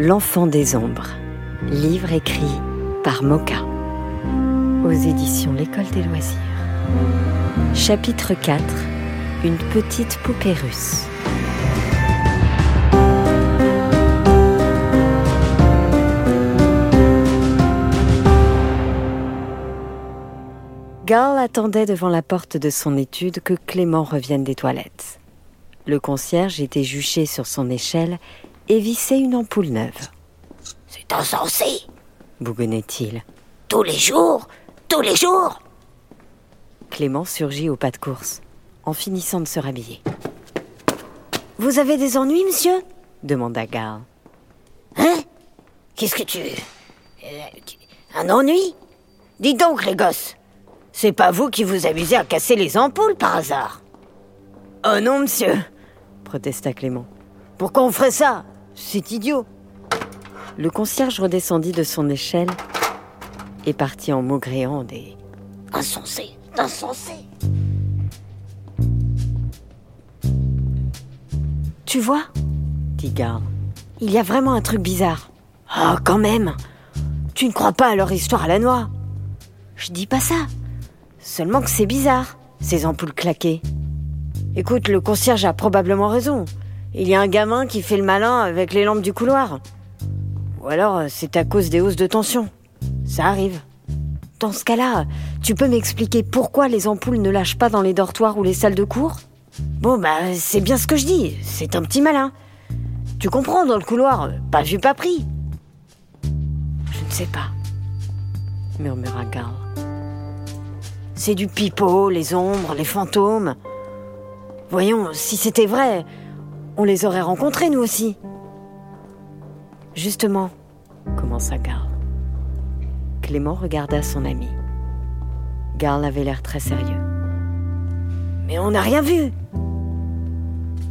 L'enfant des ombres, livre écrit par Moka, aux éditions L'École des loisirs. Chapitre 4 Une petite poupée russe. Garl attendait devant la porte de son étude que Clément revienne des toilettes. Le concierge était juché sur son échelle et vissait une ampoule neuve. C'est insensé bougonnait-il. Tous les jours Tous les jours Clément surgit au pas de course, en finissant de se rhabiller. Vous avez des ennuis, monsieur? demanda Garl. Hein? Qu'est-ce que tu... Euh, un ennui? Dis donc, les gosses C'est pas vous qui vous amusez à casser les ampoules par hasard? Oh non, monsieur protesta Clément. Pourquoi on ferait ça? C'est idiot. Le concierge redescendit de son échelle et partit en maugréant des... Insensé, insensé. Tu vois dit Garl. Il y a vraiment un truc bizarre. Ah, quand même Tu ne crois pas à leur histoire à la noix Je dis pas ça. Seulement que c'est bizarre, ces ampoules claquées. Écoute, le concierge a probablement raison. Il y a un gamin qui fait le malin avec les lampes du couloir. Ou alors euh, c'est à cause des hausses de tension. Ça arrive. Dans ce cas-là, tu peux m'expliquer pourquoi les ampoules ne lâchent pas dans les dortoirs ou les salles de cours? Bon, bah, c'est bien ce que je dis. C'est un petit malin. Tu comprends, dans le couloir, pas vu, pas pris. Je ne sais pas, murmura Garl. C'est du pipeau, les ombres, les fantômes. Voyons, si c'était vrai, on les aurait rencontrés, nous aussi. Justement, commença Garl. Clément regarda son ami. Garl avait l'air très sérieux. Mais on n'a rien vu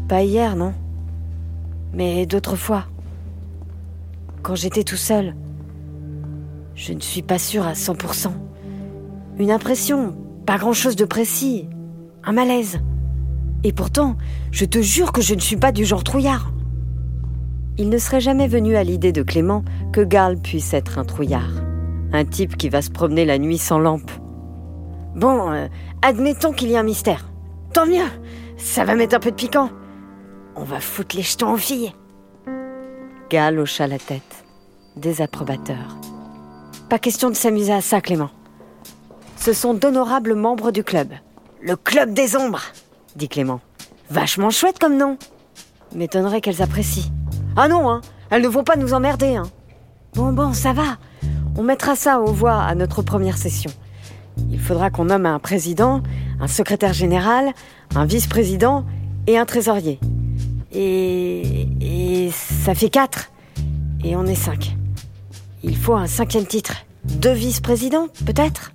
Pas hier, non? Mais d'autres fois. Quand j'étais tout seul. Je ne suis pas sûr à 100%. Une impression, pas grand-chose de précis. Un malaise. Et pourtant, je te jure que je ne suis pas du genre trouillard. Il ne serait jamais venu à l'idée de Clément que Garl puisse être un trouillard. Un type qui va se promener la nuit sans lampe. Bon, euh, admettons qu'il y a un mystère. Tant mieux, ça va mettre un peu de piquant. On va foutre les jetons aux filles. Gal hocha la tête, désapprobateur. Pas question de s'amuser à ça, Clément. Ce sont d'honorables membres du club. Le club des ombres, dit Clément. Vachement chouette comme nom. M'étonnerait qu'elles apprécient. Ah non, hein, elles ne vont pas nous emmerder. Hein. Bon, bon, ça va. On mettra ça aux voix à notre première session. Il faudra qu'on nomme un président, un secrétaire général, un vice-président et un trésorier. Et, et ça fait quatre. Et on est cinq. Il faut un cinquième titre. Deux vice-présidents, peut-être?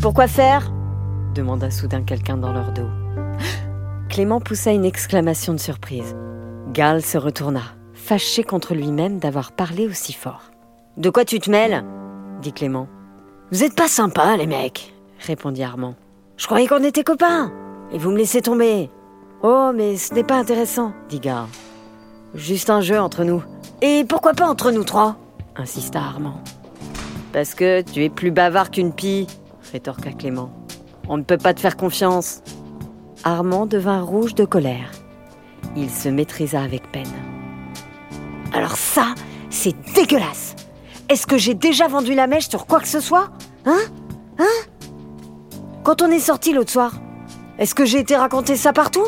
Pourquoi faire? demanda soudain quelqu'un dans leur dos. Clément poussa une exclamation de surprise. Gal se retourna, fâché contre lui-même d'avoir parlé aussi fort. De quoi tu te mêles? dit Clément. Vous êtes pas sympas, les mecs, répondit Armand. Je croyais qu'on était copains, et vous me laissez tomber. Oh, mais ce n'est pas intéressant, dit Gar. Juste un jeu entre nous. Et pourquoi pas entre nous trois? insista Armand. Parce que tu es plus bavard qu'une pie, rétorqua Clément. On ne peut pas te faire confiance. Armand devint rouge de colère. Il se maîtrisa avec peine. Alors ça, c'est dégueulasse. Est-ce que j'ai déjà vendu la mèche sur quoi que ce soit? Hein? Hein? Quand on est sorti l'autre soir, est-ce que j'ai été raconter ça partout?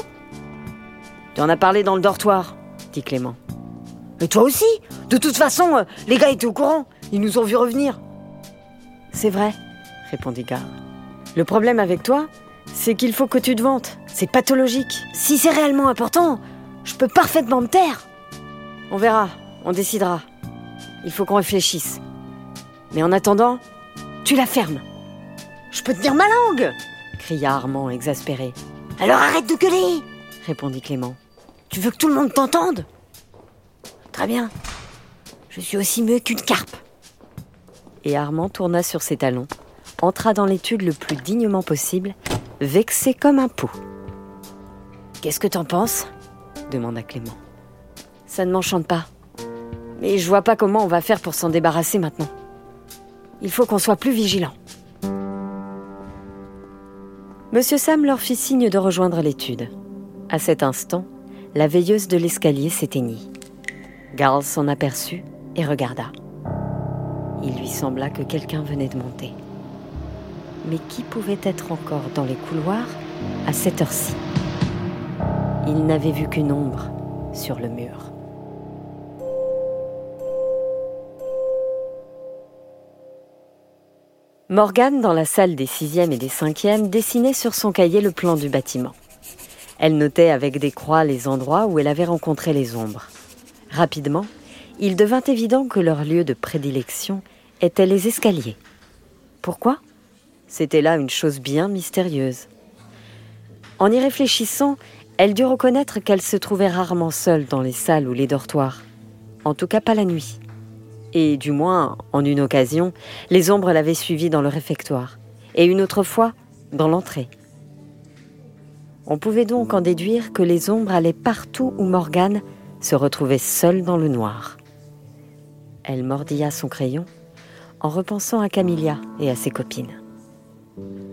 Tu en as parlé dans le dortoir, dit Clément. Et toi aussi De toute façon, euh, les gars étaient au courant. Ils nous ont vu revenir. C'est vrai, répondit Gare. Le problème avec toi, c'est qu'il faut que tu te vantes. C'est pathologique. Si c'est réellement important, je peux parfaitement me taire. On verra, on décidera. Il faut qu'on réfléchisse. Mais en attendant, tu la fermes. Je peux tenir ma langue cria Armand exaspéré. Alors arrête de gueuler répondit Clément. Tu veux que tout le monde t'entende? Très bien. Je suis aussi mieux qu'une carpe. Et Armand tourna sur ses talons, entra dans l'étude le plus dignement possible, vexé comme un pot. Qu'est-ce que t'en penses demanda Clément. Ça ne m'enchante pas. Mais je vois pas comment on va faire pour s'en débarrasser maintenant. Il faut qu'on soit plus vigilant. Monsieur Sam leur fit signe de rejoindre l'étude. À cet instant, la veilleuse de l'escalier s'éteignit. Garl s'en aperçut et regarda. Il lui sembla que quelqu'un venait de monter. Mais qui pouvait être encore dans les couloirs à cette heure-ci? Il n'avait vu qu'une ombre sur le mur. Morgane, dans la salle des sixièmes et des cinquièmes, dessinait sur son cahier le plan du bâtiment. Elle notait avec des croix les endroits où elle avait rencontré les ombres. Rapidement, il devint évident que leur lieu de prédilection était les escaliers. Pourquoi? C'était là une chose bien mystérieuse. En y réfléchissant, elle dut reconnaître qu'elle se trouvait rarement seule dans les salles ou les dortoirs, en tout cas pas la nuit et du moins, en une occasion, les ombres l'avaient suivie dans le réfectoire, et une autre fois, dans l'entrée. On pouvait donc en déduire que les ombres allaient partout où Morgane se retrouvait seule dans le noir. Elle mordilla son crayon en repensant à Camilla et à ses copines.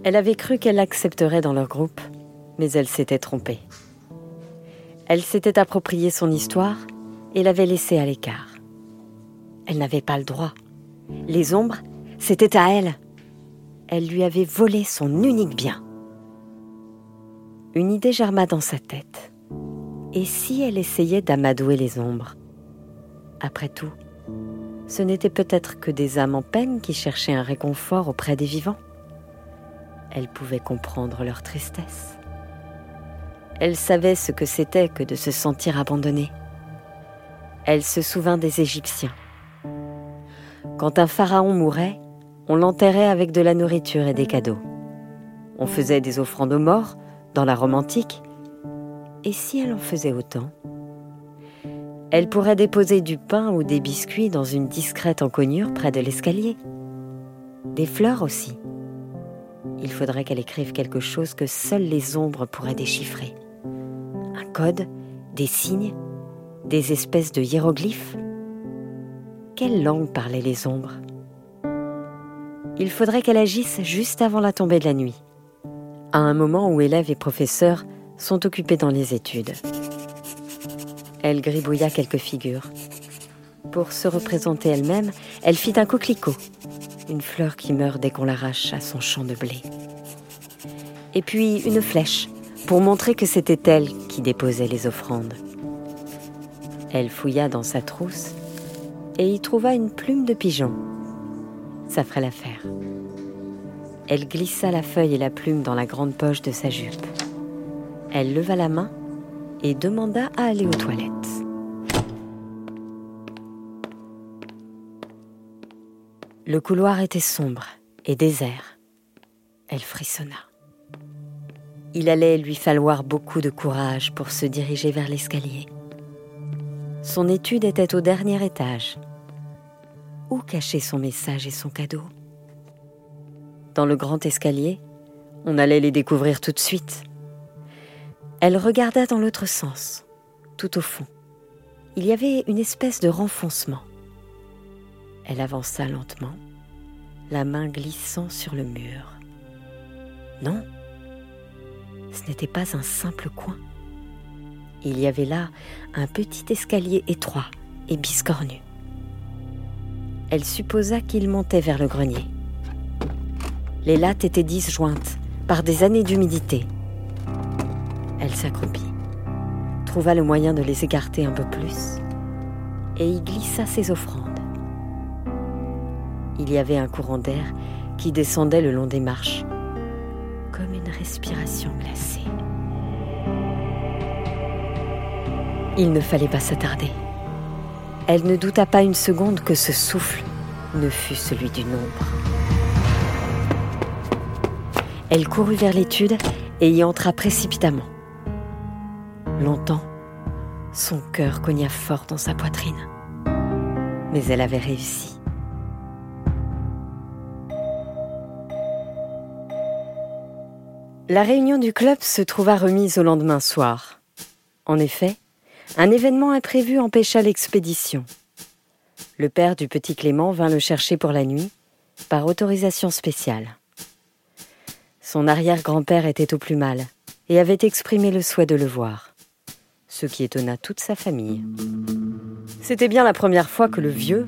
Elle avait cru qu'elle l'accepterait dans leur groupe, mais elle s'était trompée. Elle s'était approprié son histoire et l'avait laissée à l'écart. Elle n'avait pas le droit. Les ombres, c'était à elle. Elle lui avait volé son unique bien. Une idée germa dans sa tête. Et si elle essayait d'amadouer les ombres? Après tout, ce n'était peut-être que des âmes en peine qui cherchaient un réconfort auprès des vivants. Elle pouvait comprendre leur tristesse. Elle savait ce que c'était que de se sentir abandonnée. Elle se souvint des Égyptiens quand un pharaon mourait, on l'enterrait avec de la nourriture et des cadeaux. On faisait des offrandes aux morts, dans la Rome antique. Et si elle en faisait autant? Elle pourrait déposer du pain ou des biscuits dans une discrète encoignure près de l'escalier. Des fleurs aussi. Il faudrait qu'elle écrive quelque chose que seules les ombres pourraient déchiffrer. Des signes, des espèces de hiéroglyphes quelle langue parlaient les ombres? Il faudrait qu'elle agisse juste avant la tombée de la nuit, à un moment où élèves et professeurs sont occupés dans les études. Elle gribouilla quelques figures. Pour se représenter elle-même, elle fit un coquelicot, une fleur qui meurt dès qu'on l'arrache à son champ de blé. Et puis une flèche, pour montrer que c'était elle qui déposait les offrandes. Elle fouilla dans sa trousse et y trouva une plume de pigeon. Ça ferait l'affaire. Elle glissa la feuille et la plume dans la grande poche de sa jupe. Elle leva la main et demanda à aller aux toilettes. Le couloir était sombre et désert. Elle frissonna. Il allait lui falloir beaucoup de courage pour se diriger vers l'escalier. Son étude était au dernier étage où cacher son message et son cadeau? Dans le grand escalier, on allait les découvrir tout de suite. Elle regarda dans l'autre sens, tout au fond. Il y avait une espèce de renfoncement. Elle avança lentement, la main glissant sur le mur. Non, ce n'était pas un simple coin. Il y avait là un petit escalier étroit et biscornu elle supposa qu'il montait vers le grenier. Les lattes étaient disjointes par des années d'humidité. Elle s'accroupit, trouva le moyen de les écarter un peu plus et y glissa ses offrandes. Il y avait un courant d'air qui descendait le long des marches, comme une respiration glacée. Il ne fallait pas s'attarder. Elle ne douta pas une seconde que ce souffle ne fût celui d'une ombre. Elle courut vers l'étude et y entra précipitamment. Longtemps, son cœur cogna fort dans sa poitrine. Mais elle avait réussi. La réunion du club se trouva remise au lendemain soir. En effet, un événement imprévu empêcha l'expédition. Le père du petit Clément vint le chercher pour la nuit, par autorisation spéciale. Son arrière-grand-père était au plus mal et avait exprimé le souhait de le voir, ce qui étonna toute sa famille. C'était bien la première fois que le vieux,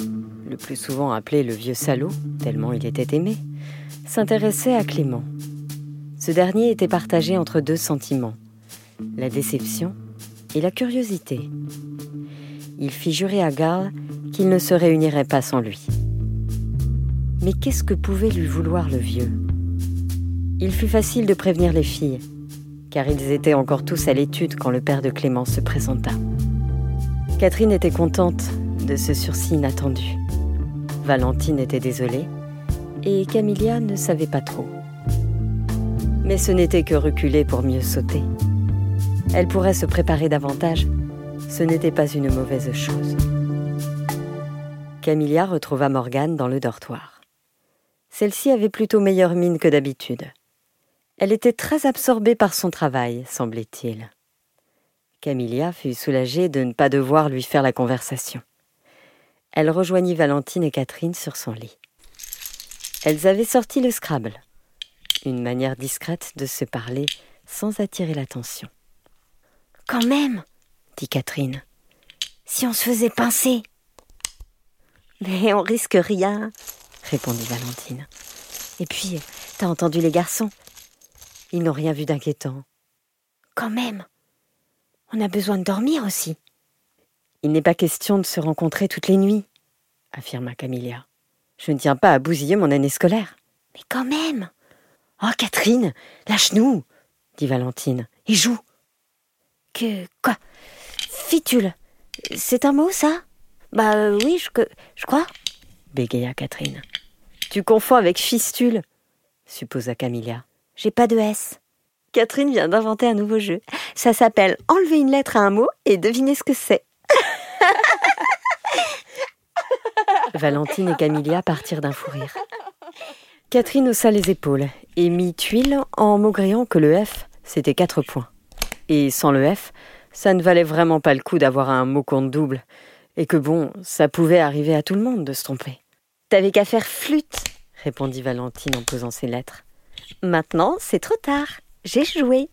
le plus souvent appelé le vieux salaud, tellement il était aimé, s'intéressait à Clément. Ce dernier était partagé entre deux sentiments, la déception et la curiosité. Il fit jurer à Garl qu'il ne se réunirait pas sans lui. Mais qu'est-ce que pouvait lui vouloir le vieux? Il fut facile de prévenir les filles, car ils étaient encore tous à l'étude quand le père de Clément se présenta. Catherine était contente de ce sursis inattendu. Valentine était désolée, et Camilla ne savait pas trop. Mais ce n'était que reculer pour mieux sauter. Elle pourrait se préparer davantage. Ce n'était pas une mauvaise chose. Camilla retrouva Morgane dans le dortoir. Celle-ci avait plutôt meilleure mine que d'habitude. Elle était très absorbée par son travail, semblait-il. Camilla fut soulagée de ne pas devoir lui faire la conversation. Elle rejoignit Valentine et Catherine sur son lit. Elles avaient sorti le Scrabble, une manière discrète de se parler sans attirer l'attention. Quand même, dit Catherine, si on se faisait pincer. Mais on risque rien, répondit Valentine. Et puis, t'as entendu les garçons ils n'ont rien vu d'inquiétant. Quand même. On a besoin de dormir aussi. Il n'est pas question de se rencontrer toutes les nuits, affirma Camilla. Je ne tiens pas à bousiller mon année scolaire. Mais quand même. Oh, Catherine, lâche-nous, dit Valentine, et joue. Que quoi? Fitule. C'est un mot, ça? Bah euh, oui, je, je crois. bégaya Catherine. Tu confonds avec fistule, supposa Camilla. J'ai pas de S. Catherine vient d'inventer un nouveau jeu. Ça s'appelle Enlever une lettre à un mot et deviner ce que c'est. Valentine et Camilla partirent d'un fou rire. Catherine haussa les épaules et mit tuile en maugréant que le F, c'était quatre points. Et sans le F, ça ne valait vraiment pas le coup d'avoir un mot compte double. Et que bon, ça pouvait arriver à tout le monde de se tromper. T'avais qu'à faire flûte, répondit Valentine en posant ses lettres. Maintenant, c'est trop tard. J'ai joué.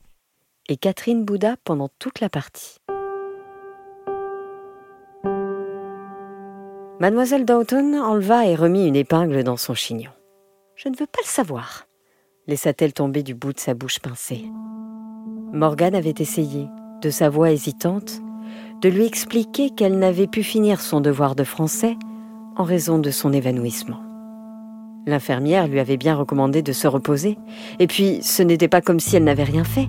Et Catherine bouda pendant toute la partie. Mademoiselle Doughton enleva et remit une épingle dans son chignon. Je ne veux pas le savoir, laissa-t-elle tomber du bout de sa bouche pincée. Morgane avait essayé, de sa voix hésitante, de lui expliquer qu'elle n'avait pu finir son devoir de français en raison de son évanouissement. L'infirmière lui avait bien recommandé de se reposer, et puis ce n'était pas comme si elle n'avait rien fait.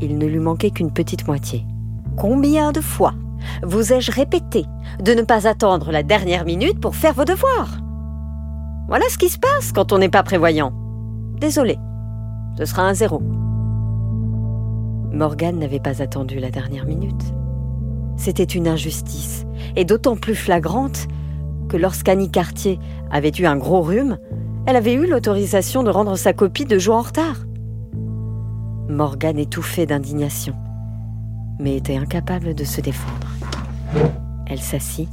Il ne lui manquait qu'une petite moitié. Combien de fois vous ai-je répété de ne pas attendre la dernière minute pour faire vos devoirs? Voilà ce qui se passe quand on n'est pas prévoyant. Désolé, ce sera un zéro. Morgane n'avait pas attendu la dernière minute. C'était une injustice, et d'autant plus flagrante que lorsqu'Annie Cartier avait eu un gros rhume, elle avait eu l'autorisation de rendre sa copie de jours en retard. Morgane étouffait d'indignation, mais était incapable de se défendre. Elle s'assit,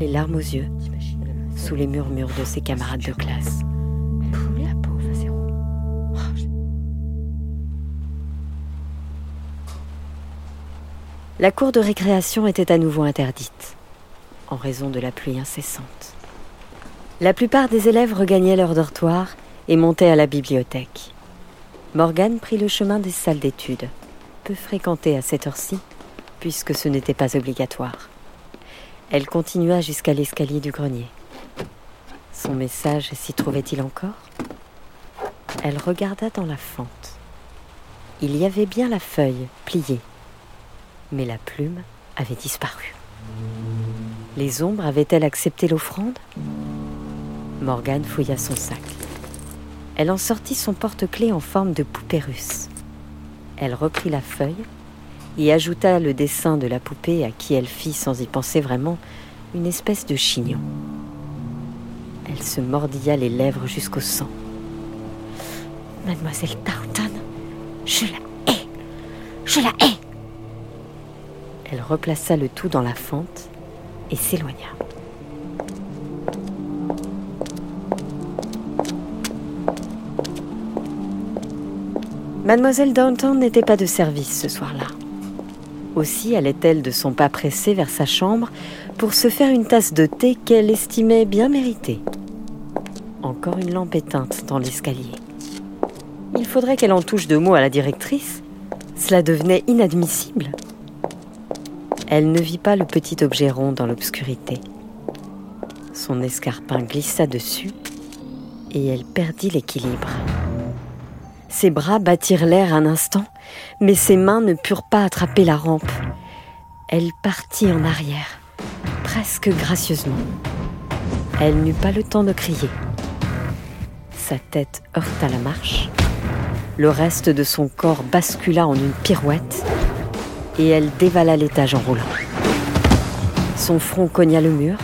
les larmes aux yeux, sous les murmures de ses camarades de classe. La cour de récréation était à nouveau interdite, en raison de la pluie incessante. La plupart des élèves regagnaient leur dortoir et montaient à la bibliothèque. Morgane prit le chemin des salles d'études, peu fréquentées à cette heure-ci, puisque ce n'était pas obligatoire. Elle continua jusqu'à l'escalier du grenier. Son message s'y trouvait-il encore? Elle regarda dans la fente. Il y avait bien la feuille pliée, mais la plume avait disparu. Les ombres avaient-elles accepté l'offrande? Morgane fouilla son sac. Elle en sortit son porte-clés en forme de poupée russe. Elle reprit la feuille et ajouta le dessin de la poupée à qui elle fit, sans y penser vraiment, une espèce de chignon. Elle se mordilla les lèvres jusqu'au sang. Mademoiselle Tarleton, je la hais Je la hais Elle replaça le tout dans la fente et s'éloigna. Mademoiselle Downton n'était pas de service ce soir-là. Aussi allait-elle de son pas pressé vers sa chambre pour se faire une tasse de thé qu'elle estimait bien méritée. Une lampe éteinte dans l'escalier. Il faudrait qu'elle en touche deux mots à la directrice. Cela devenait inadmissible. Elle ne vit pas le petit objet rond dans l'obscurité. Son escarpin glissa dessus et elle perdit l'équilibre. Ses bras battirent l'air un instant, mais ses mains ne purent pas attraper la rampe. Elle partit en arrière, presque gracieusement. Elle n'eut pas le temps de crier. Sa tête heurta la marche. Le reste de son corps bascula en une pirouette et elle dévala l'étage en roulant. Son front cogna le mur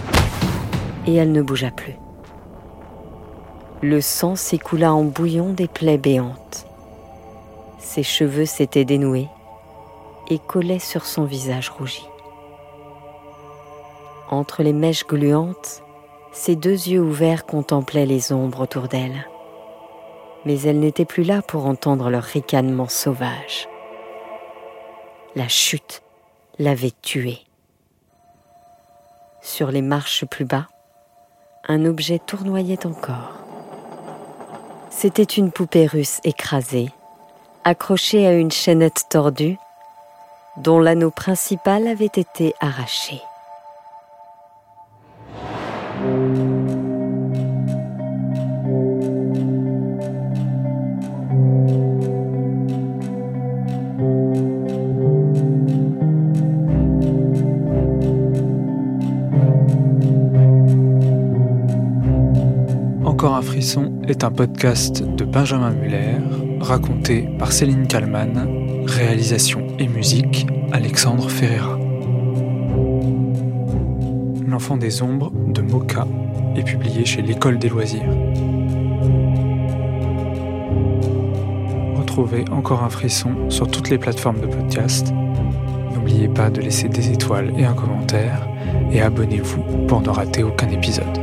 et elle ne bougea plus. Le sang s'écoula en bouillon des plaies béantes. Ses cheveux s'étaient dénoués et collaient sur son visage rougi. Entre les mèches gluantes, ses deux yeux ouverts contemplaient les ombres autour d'elle. Mais elle n'était plus là pour entendre leur ricanement sauvage. La chute l'avait tuée. Sur les marches plus bas, un objet tournoyait encore. C'était une poupée russe écrasée, accrochée à une chaînette tordue, dont l'anneau principal avait été arraché. Un frisson est un podcast de Benjamin Muller, raconté par Céline Kallmann, réalisation et musique Alexandre Ferreira. L'enfant des ombres de Moka est publié chez l'École des loisirs. Retrouvez Encore un frisson sur toutes les plateformes de podcast. N'oubliez pas de laisser des étoiles et un commentaire et abonnez-vous pour ne rater aucun épisode.